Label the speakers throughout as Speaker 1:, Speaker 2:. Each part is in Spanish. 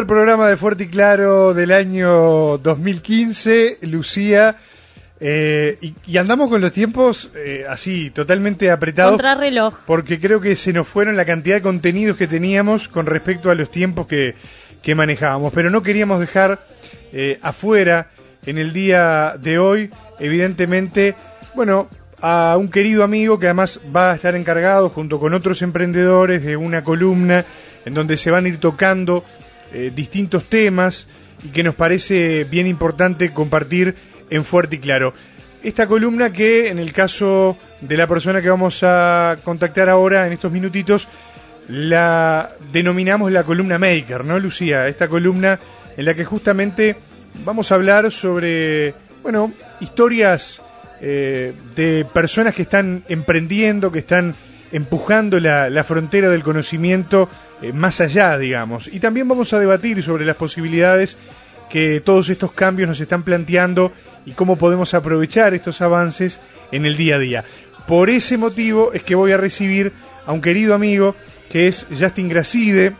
Speaker 1: primer programa de Fuerte y Claro del año 2015, Lucía. Eh, y, andamos con los tiempos eh, así, totalmente apretados.
Speaker 2: Contrarreloj.
Speaker 1: Porque creo que se nos fueron la cantidad de contenidos que teníamos con respecto a los tiempos que, que manejábamos. Pero no queríamos dejar eh, afuera en el día de hoy, evidentemente, bueno, a un querido amigo que además va a estar encargado junto con otros emprendedores de una columna en donde se van a ir tocando eh, distintos temas y que nos parece bien importante compartir en fuerte y claro. Esta columna que en el caso de la persona que vamos a contactar ahora en estos minutitos la denominamos la columna maker, ¿no, Lucía? Esta columna en la que justamente vamos a hablar sobre, bueno, historias eh, de personas que están emprendiendo, que están empujando la, frontera del conocimiento eh, más allá, digamos. Y también vamos a debatir sobre las posibilidades que todos estos cambios nos están planteando y cómo podemos aprovechar estos avances en el día a día. Por ese motivo es que voy a recibir a un querido amigo que es Justin Gracide,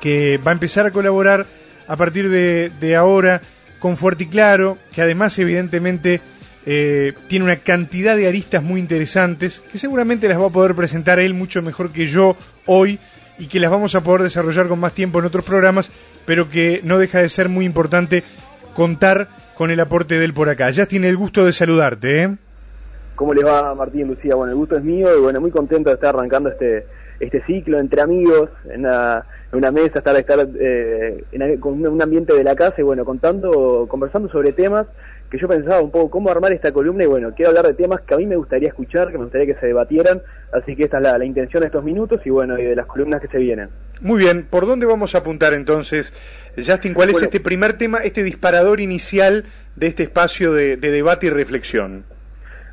Speaker 1: que va a empezar a colaborar a partir de, ahora con Fuerte y Claro, que además evidentemente eh, tiene una cantidad de aristas muy interesantes que seguramente las va a poder presentar él mucho mejor que yo hoy y que las vamos a poder desarrollar con más tiempo en otros programas, pero que no deja de ser muy importante contar con el aporte de él por acá. Ya tiene el gusto de saludarte. ¿eh?
Speaker 3: ¿Cómo le va Martín Lucía? Bueno, el gusto es mío y bueno, muy contento de estar arrancando este este ciclo entre amigos en una, mesa, estar, estar eh, con un ambiente de la casa y bueno, contando, conversando sobre temas que yo pensaba un poco cómo armar esta columna y bueno, quiero hablar de temas que a mí me gustaría escuchar, que me gustaría que se debatieran, así que esta es la, intención de estos minutos y bueno, y de las columnas que se vienen.
Speaker 1: Muy bien, ¿por dónde vamos a apuntar entonces, Justin? ¿Cuál es este primer tema, este disparador inicial de este espacio de, debate y reflexión?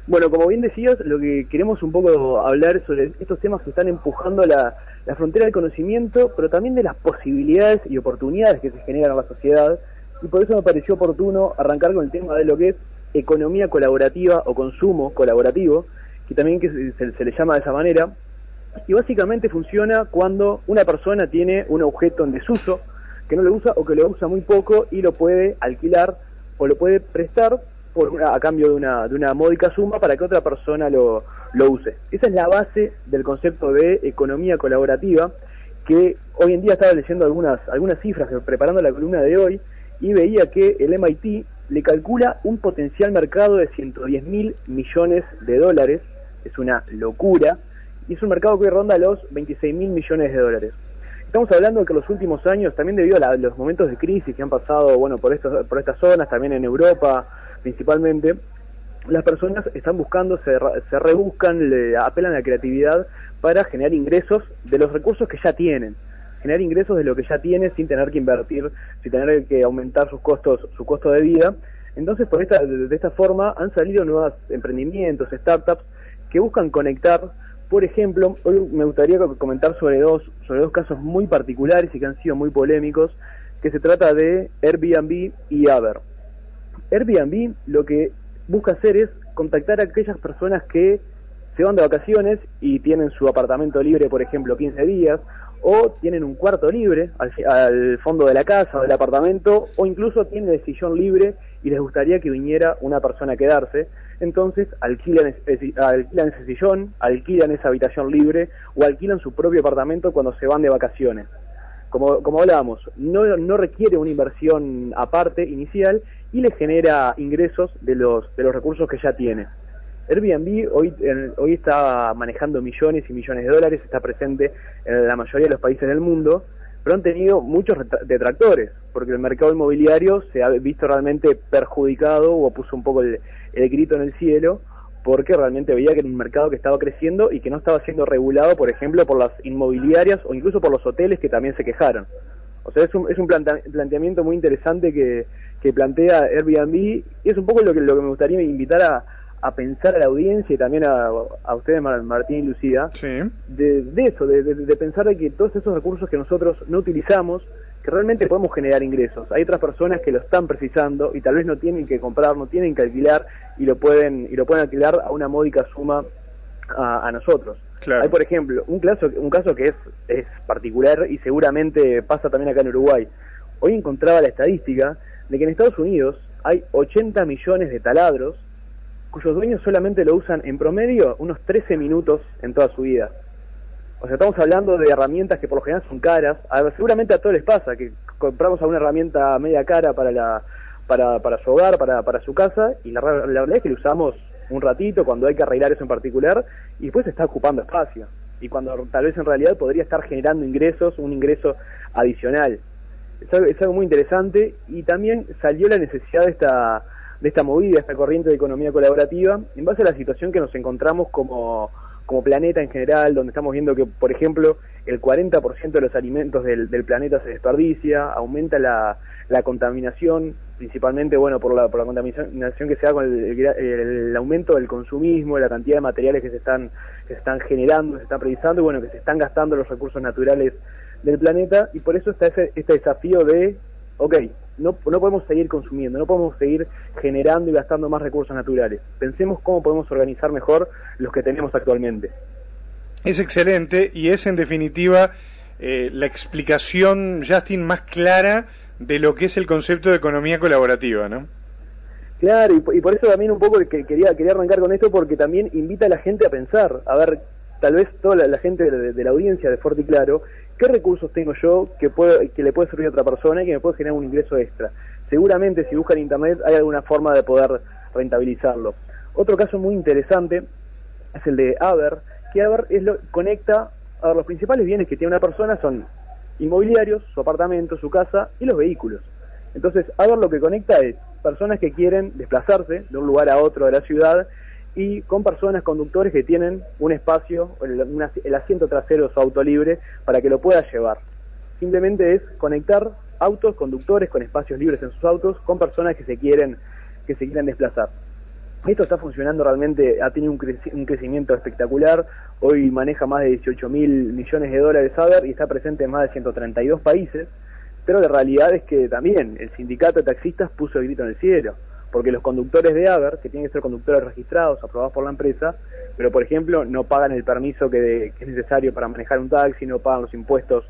Speaker 3: Bueno, como bien decías, lo que queremos un poco hablar sobre estos temas que están empujando la, la frontera del conocimiento, pero también de las posibilidades y oportunidades que se generan en la sociedad y por eso me pareció oportuno arrancar con el tema de lo que es economía colaborativa o consumo colaborativo, que también que se, le llama de esa manera, y básicamente funciona cuando una persona tiene un objeto en desuso, que no lo usa o que lo usa muy poco y lo puede alquilar o lo puede prestar por a cambio de una, de una módica suma para que otra persona lo, lo use. Esa es la base del concepto de economía colaborativa, que hoy en día estaba leyendo algunas, algunas cifras preparando la columna de hoy, y veía que el MIT le calcula un potencial mercado de 110 mil millones de dólares, es una locura, y es un mercado que ronda los 26 mil millones de dólares. Estamos hablando de que los últimos años, también debido a los momentos de crisis que han pasado bueno, por, estos, por estas zonas, también en Europa principalmente, las personas están buscando, se, se rebuscan, le apelan a la creatividad para generar ingresos de los recursos que ya tienen generar ingresos de lo que ya tiene sin tener que invertir, sin tener que aumentar sus costos, su costo de vida. Entonces, por esta, de esta forma han salido nuevos emprendimientos, startups que buscan conectar. Por ejemplo, hoy me gustaría comentar sobre dos, sobre dos casos muy particulares y que han sido muy polémicos, que se trata de Airbnb y Uber. Airbnb lo que busca hacer es contactar a aquellas personas que se van de vacaciones y tienen su apartamento libre, por ejemplo, 15 días, o tienen un cuarto libre al, fondo de la casa o del apartamento, o incluso tienen el sillón libre y les gustaría que viniera una persona a quedarse, entonces alquilan, alquilan ese sillón, alquilan esa habitación libre o alquilan su propio apartamento cuando se van de vacaciones. Como, como hablábamos, no, no requiere una inversión aparte inicial y les genera ingresos de los, de los recursos que ya tiene. Airbnb hoy, hoy está manejando millones y millones de dólares, está presente en la mayoría de los países del mundo, pero han tenido muchos detractores, porque el mercado inmobiliario se ha visto realmente perjudicado o puso un poco el, grito en el cielo, porque realmente veía que era un mercado que estaba creciendo y que no estaba siendo regulado, por ejemplo, por las inmobiliarias o incluso por los hoteles que también se quejaron. O sea, es un, es un planteamiento muy interesante que, que plantea Airbnb y es un poco lo que, lo que me gustaría invitar a, a pensar a la audiencia y también a, a ustedes, Martín y Lucía, de, eso, de, pensar de que todos esos recursos que nosotros no utilizamos, que realmente podemos generar ingresos. Hay otras personas que lo están precisando y tal vez no tienen que comprar, no tienen que alquilar y lo pueden y lo pueden alquilar a una módica suma a, nosotros. Hay, por ejemplo, un caso, un caso que es, es particular y seguramente pasa también acá en Uruguay. Hoy encontraba la estadística de que en Estados Unidos hay 80 millones de taladros cuyos dueños solamente lo usan en promedio unos 13 minutos en toda su vida. O sea, estamos hablando de herramientas que por lo general son caras. seguramente a todos les pasa que compramos alguna herramienta media cara para la para, para su hogar, para, para su casa, y la, la realidad es que lo usamos un ratito cuando hay que arreglar eso en particular, y después está ocupando espacio. Y cuando tal vez en realidad podría estar generando ingresos, un ingreso adicional. Es es algo muy interesante y también salió la necesidad de esta, de esta movida, esta corriente de economía colaborativa, en base a la situación que nos encontramos como, como planeta en general, donde estamos viendo que, por ejemplo, el 40% de los alimentos del, planeta se desperdicia, aumenta la, la contaminación, principalmente bueno por la, por la contaminación que se da con el, aumento del consumismo, la cantidad de materiales que se están, que se están generando, se están precisando, y bueno, que se están gastando los recursos naturales del planeta, y por eso está ese, este desafío de, ok, no, no podemos seguir consumiendo, no podemos seguir generando y gastando más recursos naturales. Pensemos cómo podemos organizar mejor los que tenemos actualmente.
Speaker 1: Es excelente y es en definitiva eh, la explicación, Justin, más clara de lo que es el concepto de economía colaborativa, ¿no?
Speaker 3: Claro, y, por eso también un poco que quería, quería arrancar con esto porque también invita a la gente a pensar, a ver, tal vez toda la, gente de, la audiencia de Fuerte y Claro, ¿qué recursos tengo yo que, puedo, que le puede servir a otra persona y que me puede generar un ingreso extra? Seguramente si buscan Internet hay alguna forma de poder rentabilizarlo. Otro caso muy interesante es el de Aver, que Aver es lo, conecta, a ver, los principales bienes que tiene una persona son inmobiliarios, su apartamento, su casa y los vehículos. Entonces, Aver lo que conecta es personas que quieren desplazarse de un lugar a otro de la ciudad y con personas conductores que tienen un espacio, el, asiento trasero de su auto libre para que lo pueda llevar. Simplemente es conectar autos, conductores con espacios libres en sus autos con personas que se quieren que se quieran desplazar. Esto está funcionando realmente, ha tenido un, crecimiento espectacular. Hoy maneja más de 18 mil millones de dólares Aver y está presente en más de 132 países. Pero la realidad es que también el sindicato de taxistas puso el grito en el cielo. Porque los conductores de Aver, que tienen que ser conductores registrados, aprobados por la empresa, pero por ejemplo no pagan el permiso que, es necesario para manejar un taxi, no pagan los impuestos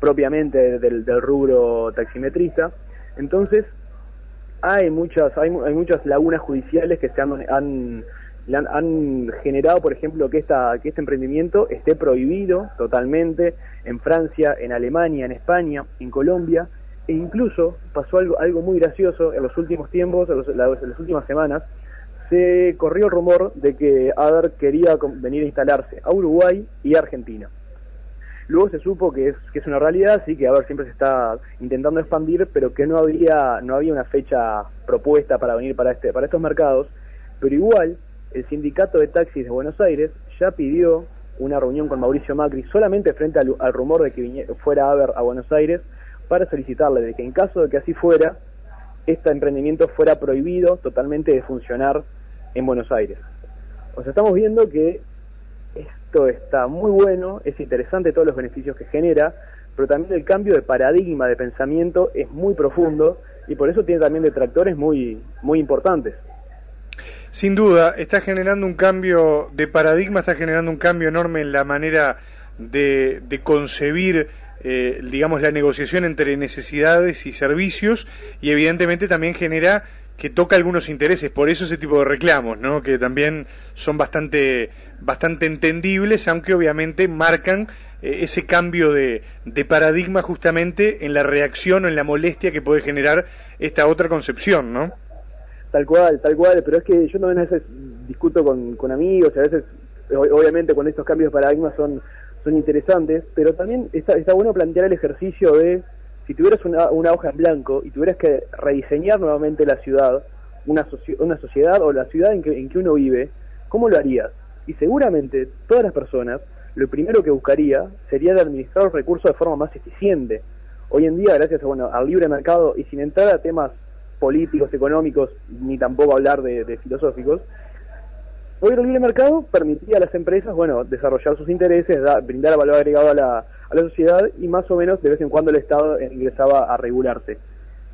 Speaker 3: propiamente del, del rubro taximetrista. Entonces, hay muchas hay, muchas lagunas judiciales que se han, han, generado, por ejemplo, que esta que este emprendimiento esté prohibido totalmente en Francia, en Alemania, en España, en Colombia e incluso pasó algo algo muy gracioso en los últimos tiempos, en, en las últimas semanas se corrió el rumor de que Ader quería venir a instalarse a Uruguay y a Argentina. Luego se supo que es, que es una realidad, sí que a ver, siempre se está intentando expandir, pero que no había, no había una fecha propuesta para venir para, este, para estos mercados. Pero igual, el sindicato de taxis de Buenos Aires ya pidió una reunión con Mauricio Macri solamente frente al, rumor de que fuera a ver a Buenos Aires para solicitarle de que en caso de que así fuera, este emprendimiento fuera prohibido totalmente de funcionar en Buenos Aires. O sea, estamos viendo que esto está muy bueno, es interesante todos los beneficios que genera, pero también el cambio de paradigma de pensamiento es muy profundo y por eso tiene también detractores muy, muy importantes.
Speaker 1: Sin duda, está generando un cambio de paradigma, está generando un cambio enorme en la manera de, de concebir eh, digamos, la negociación entre necesidades y servicios y evidentemente también genera que toca algunos intereses, por eso ese tipo de reclamos, ¿no? que también son bastante, bastante entendibles, aunque obviamente marcan eh, ese cambio de, de, paradigma justamente en la reacción o en la molestia que puede generar esta otra concepción, ¿no?
Speaker 3: Tal cual, tal cual, pero es que yo también a veces discuto con, con amigos, a veces, obviamente, con estos cambios de paradigma son, son interesantes, pero también está, está bueno plantear el ejercicio de si tuvieras una, una, hoja en blanco y tuvieras que rediseñar nuevamente la ciudad, una, una sociedad o la ciudad en que, en que uno vive, ¿cómo lo harías? Y seguramente todas las personas lo primero que buscaría sería de administrar los recursos de forma más eficiente. Hoy en día, gracias a, bueno, al libre mercado y sin entrar a temas políticos, económicos, ni tampoco hablar de, de filosóficos, hoy el libre mercado permitía a las empresas, bueno, desarrollar sus intereses, brindar valor agregado a la, a la sociedad y más o menos de vez en cuando el Estado ingresaba a regularse.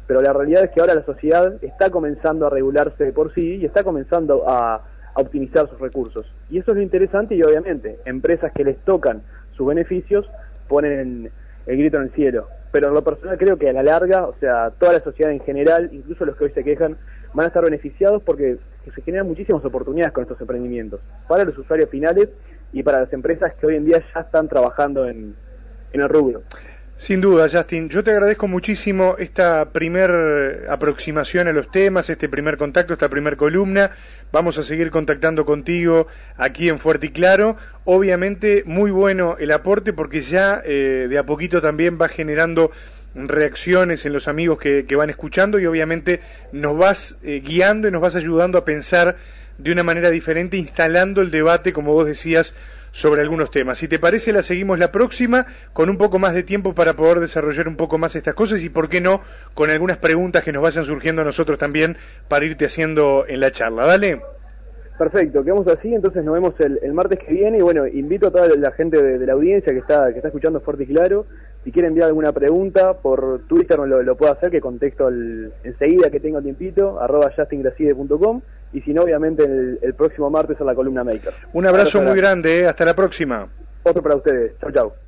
Speaker 3: Pero la realidad es que ahora la sociedad está comenzando a regularse por sí y está comenzando a, a optimizar sus recursos. Y eso es lo interesante y obviamente empresas que les tocan sus beneficios ponen el grito en el cielo. Pero en lo personal creo que a la larga, o sea, toda la sociedad en general, incluso los que hoy se quejan, van a estar beneficiados porque se generan muchísimas oportunidades con estos emprendimientos, para los usuarios finales y para las empresas que hoy en día ya están trabajando en, en el rubro.
Speaker 1: Sin duda, Justin. Yo te agradezco muchísimo esta primer aproximación a los temas, este primer contacto, esta primer columna. Vamos a seguir contactando contigo aquí en Fuerte y Claro. Obviamente, muy bueno el aporte porque ya eh, de a poquito también va generando reacciones en los amigos que, van escuchando y obviamente nos vas eh, guiando y nos vas ayudando a pensar de una manera diferente, instalando el debate, como vos decías, sobre algunos temas. Si te parece, la seguimos la próxima con un poco más de tiempo para poder desarrollar un poco más estas cosas y, por qué no, con algunas preguntas que nos vayan surgiendo a nosotros también para irte haciendo en la charla. Dale.
Speaker 3: Perfecto, quedamos así, entonces nos vemos el, martes que viene y bueno, invito a toda la gente de, la audiencia que está, que está escuchando fuerte y claro, si quiere enviar alguna pregunta por Twitter lo, lo puedo hacer, que contesto enseguida que tengo tiempito, arroba justingracide.com y si no, obviamente el, próximo martes a la columna Maker.
Speaker 1: Un abrazo muy grande, eh. hasta la próxima.
Speaker 3: Otro para ustedes, chau chau.